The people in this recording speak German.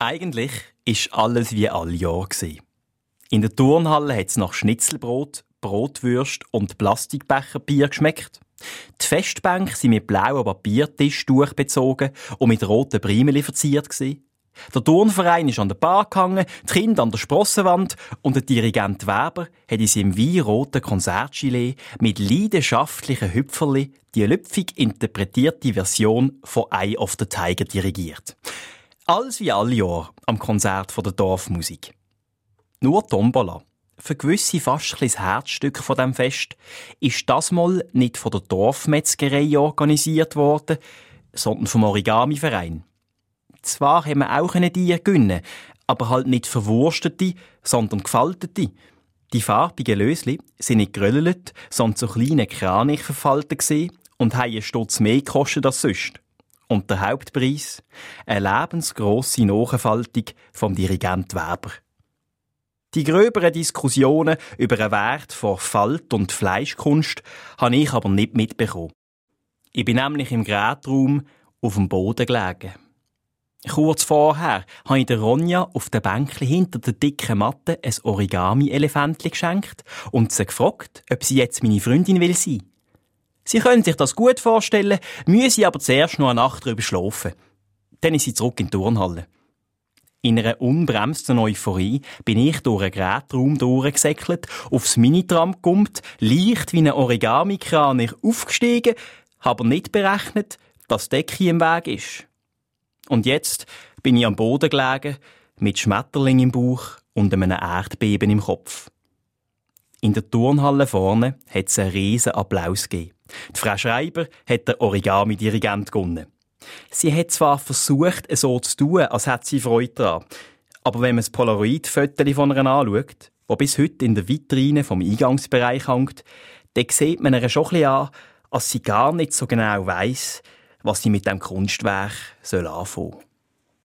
Eigentlich ist alles wie alle Jahre. In der Turnhalle hat es nach Schnitzelbrot, Brotwürst und Plastikbecherbier geschmeckt. Die Festbänke sind mit blauem Papiertisch durchbezogen und mit roten Primeli verziert. Der Turnverein ist an der Bar gehangen, die Kinder an der Sprossenwand und der Dirigent Weber hat in seinem weinroten Konzertgilet mit leidenschaftlichen Hüpferli die lüpfig interpretierte Version von Eye of the Tiger dirigiert. Alles wie alle Jahre am Konzert von der Dorfmusik. Nur Tombola, für gewisse fast ein das Herzstück von dem Fest, ist das mal nicht von der Dorfmetzgerei organisiert worden, sondern vom Origami-Verein. Zwar haben wir auch eine die gönnen, aber halt nicht verwurstete, sondern gefaltete. Die farbigen Lösli sind nicht geröllelt, sondern so kleine Kranich verfaltet und haben einen Stutz mehr gekostet als sonst. Und der Hauptpreis? Eine lebensgrosse Nachfaltung vom Dirigent Weber. Die gröberen Diskussionen über den Wert von Falt- und Fleischkunst habe ich aber nicht mitbekommen. Ich bin nämlich im Gerätraum auf dem Boden gelegen. Kurz vorher habe ich der Ronja auf der Bänkli hinter der dicken Matte ein Origami-Elefantli geschenkt und sie gefragt, ob sie jetzt meine Freundin will sein. Sie können sich das gut vorstellen, müssen aber zuerst noch eine Nacht drüber schlafen. Dann ist sie zurück in die Turnhalle. In einer unbremsten Euphorie bin ich durch einen Gerätraum durchgesäckelt, aufs Minitram gekommt, leicht wie ein Origami-Kranich aufgestiegen, habe nicht berechnet, dass die Decke im Weg ist. Und jetzt bin ich am Boden gelegen, mit Schmetterling im Bauch und einem Erdbeben im Kopf. In der Turnhalle vorne hat es einen riesen Applaus gegeben. Die Frau Schreiber hat den Origami-Dirigent gewonnen. Sie hat zwar versucht, es so zu tun, als hätte sie Freude daran. Aber wenn man das Polaroid-Foto von ihr anschaut, wo bis heute in der Vitrine vom Eingangsbereich hängt, dann sieht man ihr schon ein bisschen an, als sie gar nicht so genau weiss, was sie mit dem Kunstwerk anfangen soll.